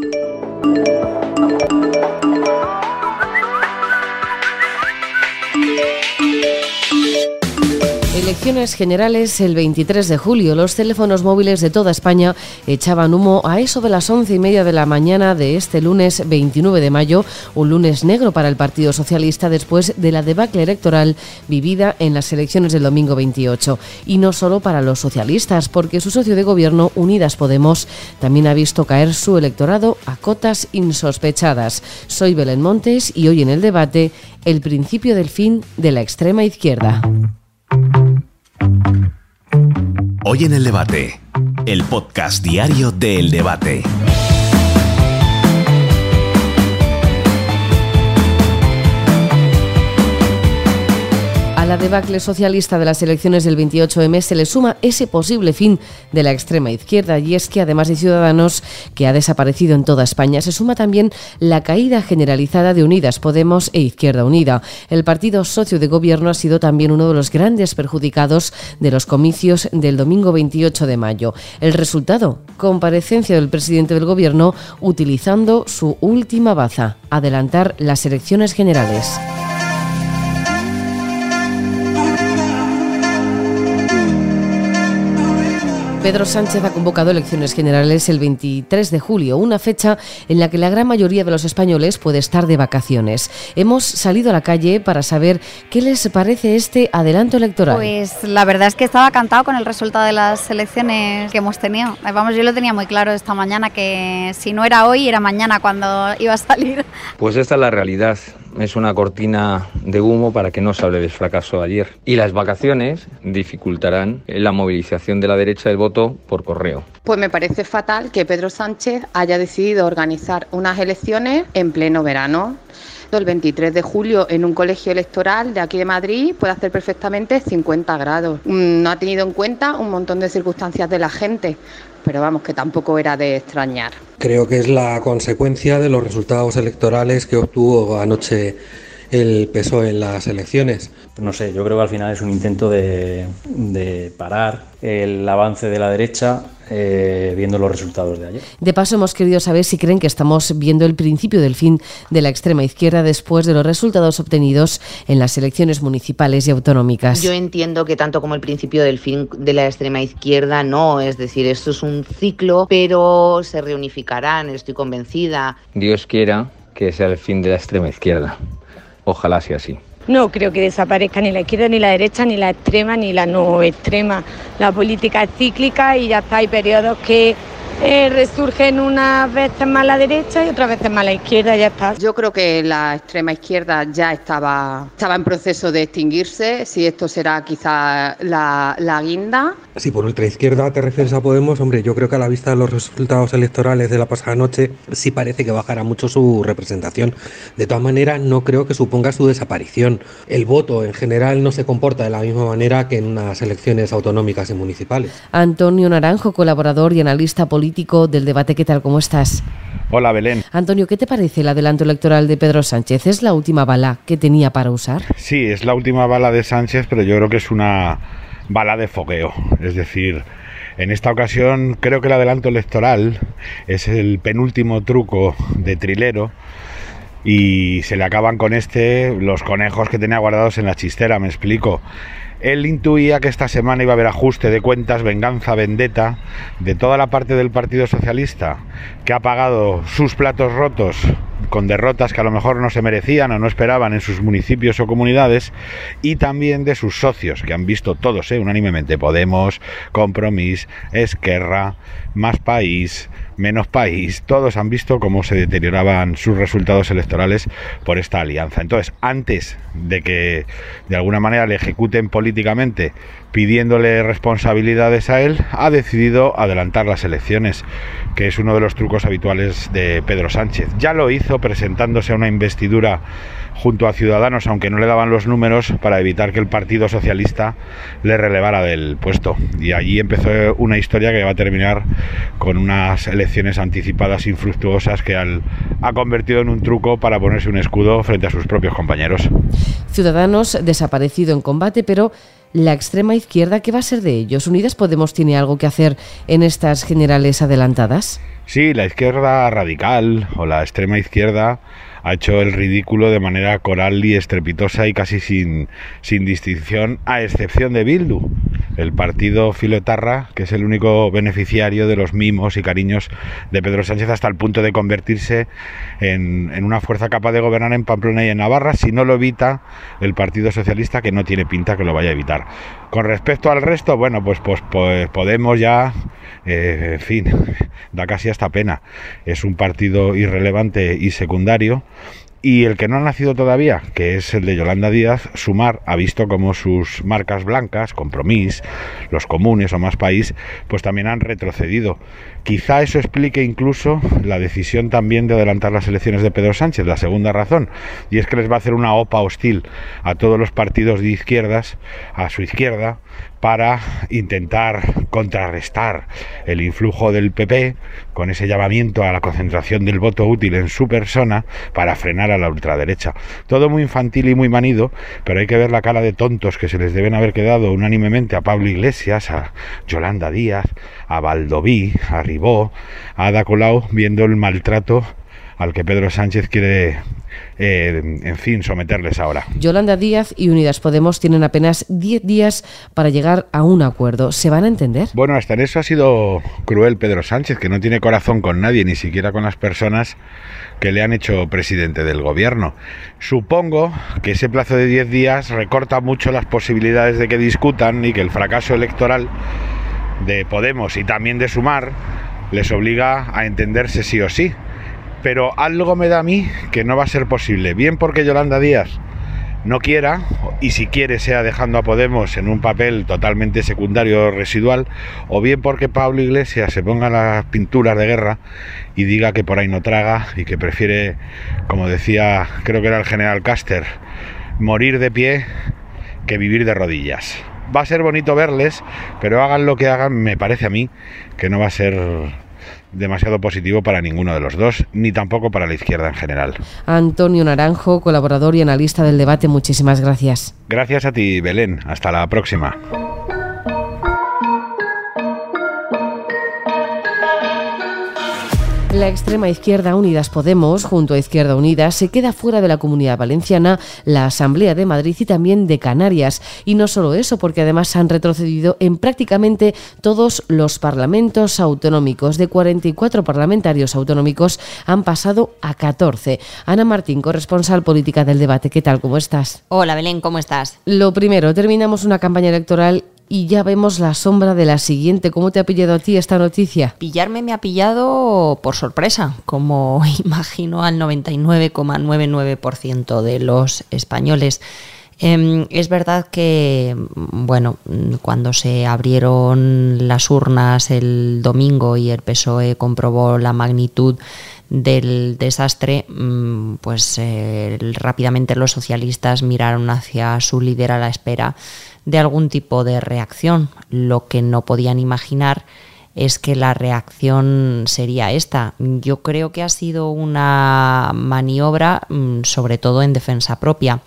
Thank you. Elecciones generales el 23 de julio. Los teléfonos móviles de toda España echaban humo a eso de las once y media de la mañana de este lunes 29 de mayo, un lunes negro para el Partido Socialista después de la debacle electoral vivida en las elecciones del domingo 28. Y no solo para los socialistas, porque su socio de gobierno, Unidas Podemos, también ha visto caer su electorado a cotas insospechadas. Soy Belén Montes y hoy en el debate, el principio del fin de la extrema izquierda. Hoy en el debate, el podcast diario de El Debate. La debacle socialista de las elecciones del 28M se le suma ese posible fin de la extrema izquierda y es que además de Ciudadanos, que ha desaparecido en toda España, se suma también la caída generalizada de Unidas Podemos e Izquierda Unida. El partido socio de gobierno ha sido también uno de los grandes perjudicados de los comicios del domingo 28 de mayo. El resultado, comparecencia del presidente del gobierno utilizando su última baza, adelantar las elecciones generales. Pedro Sánchez ha convocado elecciones generales el 23 de julio, una fecha en la que la gran mayoría de los españoles puede estar de vacaciones. Hemos salido a la calle para saber qué les parece este adelanto electoral. Pues la verdad es que estaba cantado con el resultado de las elecciones que hemos tenido. Eh, vamos, yo lo tenía muy claro esta mañana que si no era hoy, era mañana cuando iba a salir. Pues esta es la realidad es una cortina de humo para que no se hable del fracaso de ayer. Y las vacaciones dificultarán la movilización de la derecha del voto por correo. Pues me parece fatal que Pedro Sánchez haya decidido organizar unas elecciones en pleno verano el 23 de julio en un colegio electoral de aquí de Madrid puede hacer perfectamente 50 grados. Mm, no ha tenido en cuenta un montón de circunstancias de la gente, pero vamos, que tampoco era de extrañar. Creo que es la consecuencia de los resultados electorales que obtuvo anoche el PSOE en las elecciones. No sé, yo creo que al final es un intento de, parar el avance de la derecha eh, viendo los resultados de ayer. De paso, hemos querido saber si creen que estamos viendo el principio del fin de la extrema izquierda después de los resultados obtenidos en las elecciones municipales y autonómicas. Yo entiendo que tanto como el principio del fin de la extrema izquierda, no, es decir, esto es un ciclo, pero se reunificarán, estoy convencida. Dios quiera que sea el fin de la extrema izquierda. Ojalá sea así. No creo que desaparezca ni la izquierda, ni la derecha, ni la extrema, ni la no extrema. La política es cíclica y ya está, hay periodos que eh, resurgen unas veces más la derecha y otras veces más la izquierda, ya está. Yo creo que la extrema izquierda ya estaba, estaba en proceso de extinguirse, si esto será quizá la, la guinda. Si por izquierda te refieres a Podemos, hombre, yo creo que a la vista de los resultados electorales de la pasada noche sí parece que bajará mucho su representación. De todas maneras, no creo que suponga su desaparición. El voto en general no se comporta de la misma manera que en unas elecciones autonómicas y municipales. Antonio Naranjo, colaborador y analista político del debate. ¿Qué tal? ¿Cómo estás? Hola, Belén. Antonio, ¿qué te parece el adelanto electoral de Pedro Sánchez? ¿Es la última bala que tenía para usar? Sí, es la última bala de Sánchez, pero yo creo que es una bala de fogueo. Es decir, en esta ocasión creo que el adelanto electoral es el penúltimo truco de trilero y se le acaban con este los conejos que tenía guardados en la chistera, me explico. Él intuía que esta semana iba a haber ajuste de cuentas, venganza, vendetta de toda la parte del Partido Socialista que ha pagado sus platos rotos con derrotas que a lo mejor no se merecían o no esperaban en sus municipios o comunidades y también de sus socios que han visto todos ¿eh? unánimemente Podemos, Compromís, Esquerra, Más País, Menos País, todos han visto cómo se deterioraban sus resultados electorales por esta alianza. Entonces, antes de que de alguna manera le ejecuten políticamente pidiéndole responsabilidades a él, ha decidido adelantar las elecciones, que es uno de los trucos habituales de Pedro Sánchez. Ya lo hizo presentándose a una investidura junto a Ciudadanos, aunque no le daban los números, para evitar que el Partido Socialista le relevara del puesto. Y allí empezó una historia que va a terminar con unas elecciones anticipadas infructuosas que ha convertido en un truco para ponerse un escudo frente a sus propios compañeros. Ciudadanos desaparecido en combate, pero la extrema izquierda, ¿qué va a ser de ellos? ¿Unidas Podemos tiene algo que hacer en estas generales adelantadas? Sí, la izquierda radical o la extrema izquierda ha hecho el ridículo de manera coral y estrepitosa y casi sin, sin distinción, a excepción de Bildu, el partido filotarra, que es el único beneficiario de los mimos y cariños de Pedro Sánchez hasta el punto de convertirse en, en una fuerza capaz de gobernar en Pamplona y en Navarra, si no lo evita el Partido Socialista, que no tiene pinta que lo vaya a evitar. Con respecto al resto, bueno, pues, pues, pues Podemos ya, eh, en fin, da casi hasta pena. Es un partido irrelevante y secundario y el que no ha nacido todavía, que es el de Yolanda Díaz, Sumar ha visto como sus marcas blancas, Compromís, los comunes o más país, pues también han retrocedido. Quizá eso explique incluso la decisión también de adelantar las elecciones de Pedro Sánchez, la segunda razón, y es que les va a hacer una OPA hostil a todos los partidos de izquierdas, a su izquierda, para intentar contrarrestar el influjo del PP con ese llamamiento a la concentración del voto útil en su persona para frenar a la ultraderecha. Todo muy infantil y muy manido, pero hay que ver la cara de tontos que se les deben haber quedado unánimemente a Pablo Iglesias, a Yolanda Díaz, a Valdoví, a A Ada Colau, viendo el maltrato al que Pedro Sánchez quiere, eh, en fin, someterles ahora. Yolanda Díaz y Unidas Podemos tienen apenas 10 días para llegar a un acuerdo. ¿Se van a entender? Bueno, hasta en eso ha sido cruel Pedro Sánchez, que no tiene corazón con nadie, ni siquiera con las personas que le han hecho presidente del gobierno. Supongo que ese plazo de 10 días recorta mucho las posibilidades de que discutan y que el fracaso electoral de Podemos y también de Sumar les obliga a entenderse sí o sí pero algo me da a mí que no va a ser posible. Bien porque Yolanda Díaz no quiera, y si quiere sea dejando a Podemos en un papel totalmente secundario o residual, o bien porque Pablo Iglesias se ponga las pinturas de guerra y diga que por ahí no traga y que prefiere, como decía, creo que era el general Caster, morir de pie que vivir de rodillas. Va a ser bonito verles, pero hagan lo que hagan, me parece a mí que no va a ser demasiado positivo para ninguno de los dos, ni tampoco para la izquierda en general. Antonio Naranjo, colaborador y analista del debate, muchísimas gracias. Gracias a ti, Belén. Hasta la próxima. La extrema izquierda Unidas Podemos, junto a Izquierda Unida, se queda fuera de la comunidad valenciana, la Asamblea de Madrid y también de Canarias. Y no solo eso, porque además han retrocedido en prácticamente todos los parlamentos autonómicos. De 44 parlamentarios autonómicos han pasado a 14. Ana Martín, corresponsal política del debate. ¿Qué tal? ¿Cómo estás? Hola Belén, ¿cómo estás? Lo primero, terminamos una campaña electoral y ya vemos la sombra de la siguiente. ¿Cómo te ha pillado a ti esta noticia? Pillarme me ha pillado por sorpresa, como imagino al 99,99% de los españoles. Em, es verdad que, bueno, cuando se abrieron las urnas el domingo y el PSOE comprobó la magnitud del desastre, mm, pues eh, rápidamente los socialistas miraron hacia su líder a la espera de algún tipo de reacción. Lo que no podían imaginar es que la reacción sería esta. Yo creo que ha sido una maniobra mm, sobre todo en defensa propia.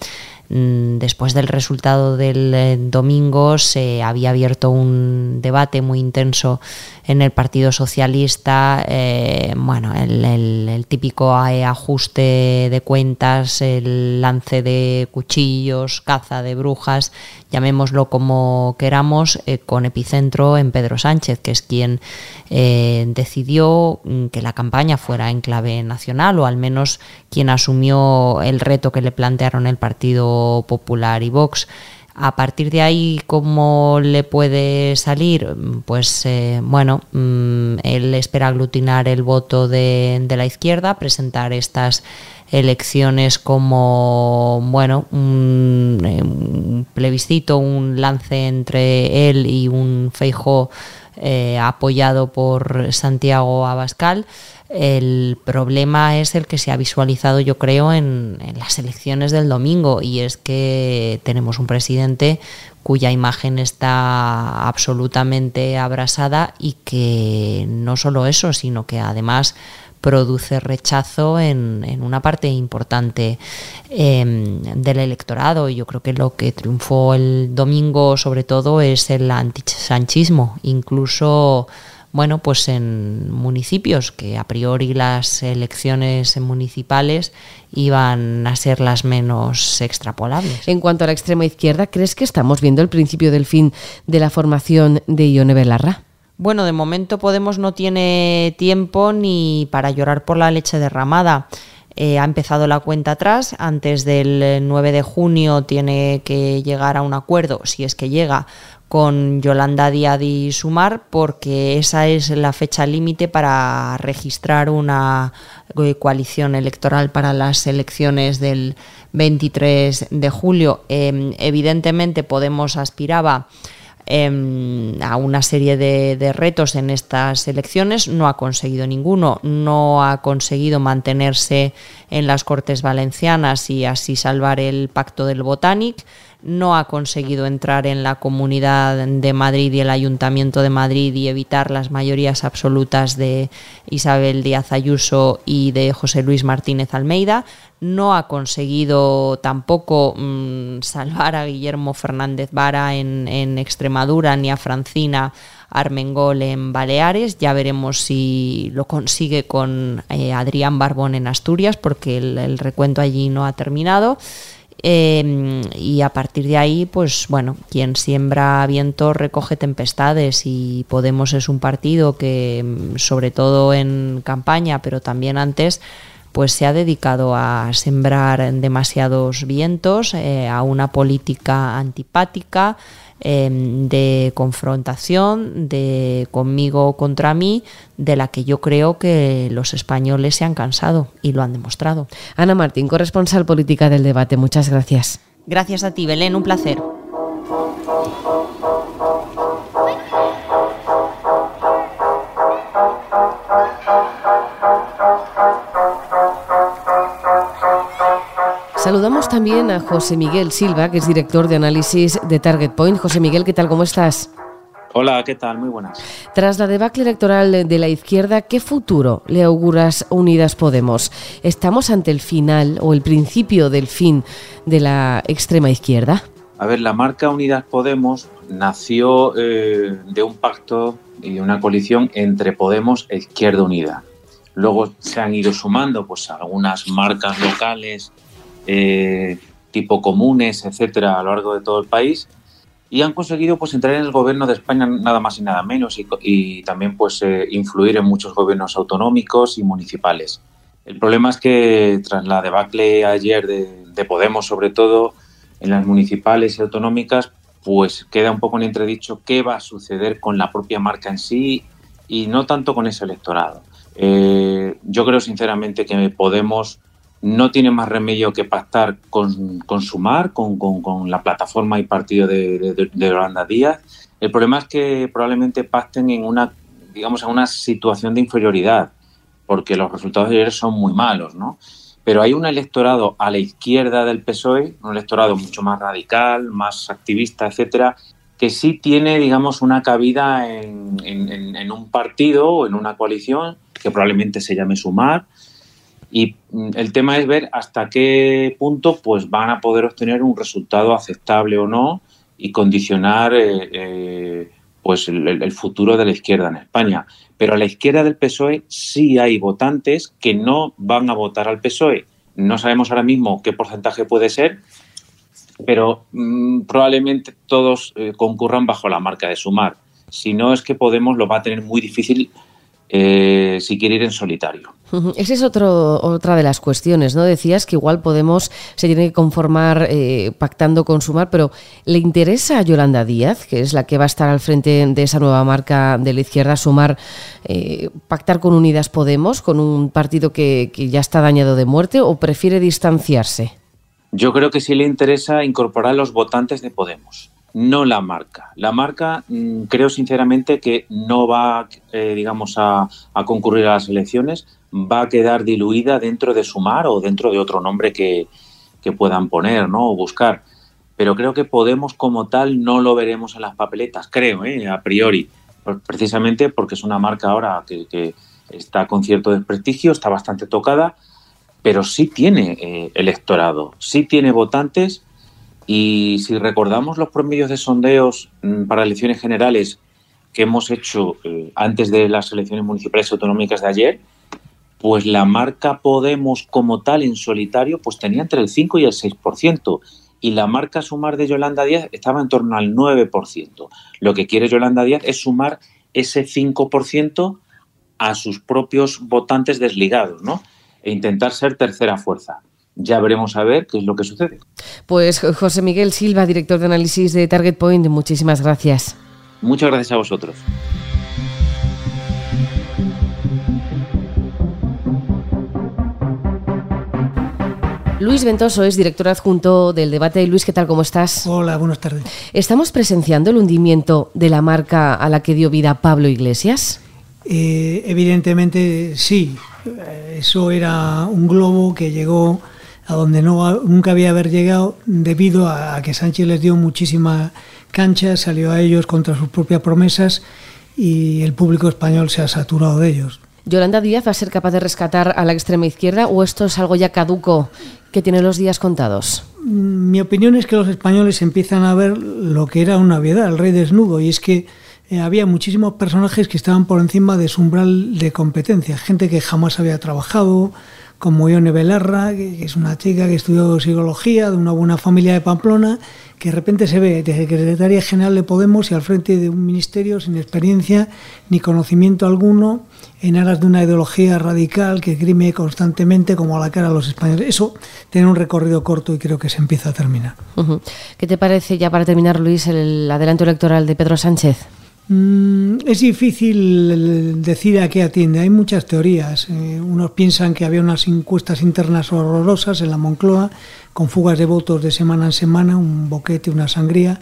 Mm, después del resultado del eh, domingo se había abierto un debate muy intenso en el Partido Socialista, eh, bueno, el, típico ajuste de cuentas, el lance de cuchillos, caza de brujas, llamémoslo como queramos, eh, con epicentro en Pedro Sánchez, que es quien decidió mm, que la campaña fuera en clave nacional, o al menos quien asumió el reto que le plantearon el Partido Popular y Vox. A partir de ahí, ¿cómo le puede salir? Pues eh, bueno, mm, él espera aglutinar el voto de, la izquierda, presentar estas elecciones como bueno eh, un, plebiscito, un lance entre él y un Feijóo eh, apoyado por Santiago Abascal. El problema es el que se ha visualizado, yo creo, en, las elecciones del domingo, y es que tenemos un presidente cuya imagen está absolutamente abrasada y que no solo eso, sino que además produce rechazo en, una parte importante em, del electorado. Y yo creo que lo que triunfó el domingo sobre todo es el antisanchismo. Incluso bueno, pues en municipios que a priori las elecciones municipales iban a ser las menos extrapolables. En cuanto a la extrema izquierda, ¿crees que estamos viendo el principio del fin de la formación de Ione Belarra? Bueno, de momento Podemos no tiene tiempo ni para llorar por la leche derramada. Eh, ha empezado la cuenta atrás, antes del 9 de junio tiene que llegar a un acuerdo, si es que llega, con Yolanda Díaz y Sumar, porque esa es la fecha límite para registrar una eh, coalición electoral para las elecciones del 23 de julio. Em, evidentemente Podemos aspiraba em, a una serie de, de, retos en estas elecciones, no ha conseguido ninguno, no ha conseguido mantenerse en las Cortes Valencianas y así salvar el pacto del Botanic no ha conseguido entrar en la Comunidad de Madrid y el Ayuntamiento de Madrid y evitar las mayorías absolutas de Isabel Díaz Ayuso y de José Luis Martínez Almeida. No ha conseguido tampoco mm, salvar a Guillermo Fernández Vara en, Extremadura ni a Francina Armengol en Baleares. Ya veremos si lo consigue con eh, Adrián Barbón en Asturias, porque el recuento allí no ha terminado. Em, y a partir de ahí, pues bueno, quien siembra viento recoge tempestades y Podemos es un partido que, mm, sobre todo en campaña, pero también antes, pues se ha dedicado a sembrar demasiados vientos, eh, a una política antipática, Em, de confrontación, de conmigo contra mí, de la que yo creo que los españoles se han cansado y lo han demostrado. Ana Martín, corresponsal política del debate, muchas gracias. Gracias a ti, Belén, un placer. Saludamos también a José Miguel Silva, que es director de análisis de Target Point. José Miguel, ¿qué tal? ¿Cómo estás? Hola, ¿qué tal? Muy buenas. Tras la debacle electoral de la izquierda, ¿qué futuro le auguras Unidas Podemos? ¿Estamos ante el final o el principio del fin de la extrema izquierda? A ver, la marca Unidas Podemos nació eh, de un pacto y de una coalición entre Podemos e Izquierda Unida. Luego se han ido sumando pues algunas marcas locales eh, tipo comunes, etcétera, a lo largo de todo el país y han conseguido pues entrar en el gobierno de España nada más y nada menos y, también pues eh, influir en muchos gobiernos autonómicos y municipales. El problema es que tras la debacle ayer de, de, Podemos, sobre todo en las municipales y autonómicas, pues queda un poco en entredicho qué va a suceder con la propia marca en sí y no tanto con ese electorado. Eh, yo creo sinceramente que Podemos no tiene más remedio que pactar con, Sumar, con, la plataforma y partido de, de, de, Díaz. El problema es que probablemente pacten en una, digamos, en una situación de inferioridad, porque los resultados de ayer son muy malos, ¿no? Pero hay un electorado a la izquierda del PSOE, un electorado mucho más radical, más activista, etcétera, que sí tiene, digamos, una cabida en, en, en un partido o en una coalición que probablemente se llame Sumar, y mm, el tema es ver hasta qué punto pues, van a poder obtener un resultado aceptable o no y condicionar eh, eh, pues el, futuro de la izquierda en España. Pero a la izquierda del PSOE sí hay votantes que no van a votar al PSOE. No sabemos ahora mismo qué porcentaje puede ser, pero mm, probablemente todos eh, concurran bajo la marca de sumar. Si no es que Podemos lo va a tener muy difícil eh, si quiere ir en solitario. Esa es otro, otra de las cuestiones, ¿no? Decías que igual Podemos se tiene que conformar eh, pactando con Sumar, pero ¿le interesa a Yolanda Díaz, que es la que va a estar al frente de esa nueva marca de la izquierda, Sumar, eh, pactar con Unidas Podemos, con un partido que, que ya está dañado de muerte, o prefiere distanciarse? Yo creo que sí le interesa incorporar los votantes de Podemos no la marca. La marca mm, creo sinceramente que no va, eh, digamos, a, concurrir a las elecciones, va a quedar diluida dentro de Sumar o dentro de otro nombre que, puedan poner ¿no? o buscar. Pero creo que Podemos como tal no lo veremos en las papeletas, creo, ¿eh? a priori, precisamente porque es una marca ahora que, está con cierto desprestigio, está bastante tocada, pero sí tiene eh, electorado, sí tiene votantes y si recordamos los promedios de sondeos mm, para elecciones generales que hemos hecho eh, antes de las elecciones municipales autonómicas de ayer, pues la marca Podemos como tal en solitario pues tenía entre el 5 y el 6% y la marca Sumar de Yolanda Díaz estaba en torno al 9%. Lo que quiere Yolanda Díaz es sumar ese 5% a sus propios votantes desligados, ¿no? E intentar ser tercera fuerza. Ya veremos a ver qué es lo que sucede. Pues José Miguel Silva, director de análisis de Target Point, muchísimas gracias. Muchas gracias a vosotros. Luis Ventoso es director adjunto del debate. Luis, ¿qué tal? ¿Cómo estás? Hola, buenas tardes. ¿Estamos presenciando el hundimiento de la marca a la que dio vida Pablo Iglesias? Eh, evidentemente sí. Eso era un globo que llegó a donde no, nunca había haber llegado debido a, a que Sánchez les dio muchísima cancha, salió a ellos contra sus propias promesas y el público español se ha saturado de ellos. ¿Yolanda Díaz va a ser capaz de rescatar a la extrema izquierda o esto es algo ya caduco que tiene los días contados? Mi opinión es que los españoles empiezan a ver lo que era una obviedad, el rey desnudo, y es que eh, había muchísimos personajes que estaban por encima de su umbral de competencia, gente que jamás había trabajado, como Ione Belarra, que es una chica que estudió psicología de una buena familia de Pamplona, que de repente se ve de secretaria general de Podemos y al frente de un ministerio sin experiencia ni conocimiento alguno, en aras de una ideología radical que grime constantemente como a la cara a los españoles. Eso tiene un recorrido corto y creo que se empieza a terminar. ¿Qué te parece ya para terminar, Luis, el adelanto electoral de Pedro Sánchez? Mm, es difícil decir a qué atiende. Hay muchas teorías. Eh, unos piensan que había unas encuestas internas horrorosas en la Moncloa, con fugas de votos de semana en semana, un boquete, una sangría.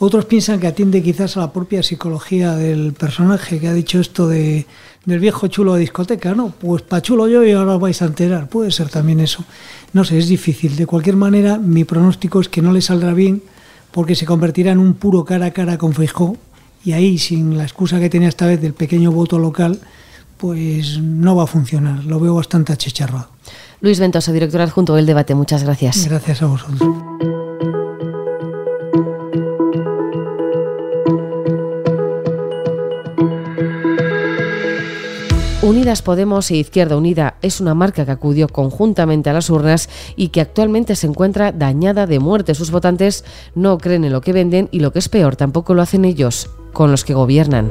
Otros piensan que atiende quizás a la propia psicología del personaje, que ha dicho esto de, del viejo chulo de discoteca. No, pues pa' chulo yo y ahora vais a enterar. Puede ser también eso. No sé, es difícil. De cualquier manera, mi pronóstico es que no le saldrá bien porque se convertirá en un puro cara a cara con Feijó y ahí sin la excusa que tenía esta vez del pequeño voto local, pues no va a funcionar. Lo veo bastante achicharrado. Luis Ventosa, director adjunto del debate, muchas gracias. Gracias a vosotros. Unidas Podemos e Izquierda Unida es una marca que acudió conjuntamente a las urnas y que actualmente se encuentra dañada de muerte. Sus votantes no creen en lo que venden y lo que es peor, tampoco lo hacen ellos, con los que gobiernan.